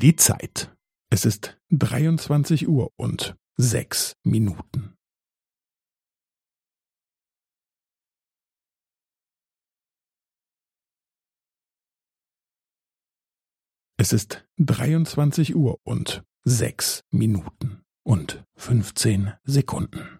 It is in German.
Die Zeit. Es ist 23 Uhr und sechs Minuten. Es ist 23 Uhr und sechs Minuten und 15 Sekunden.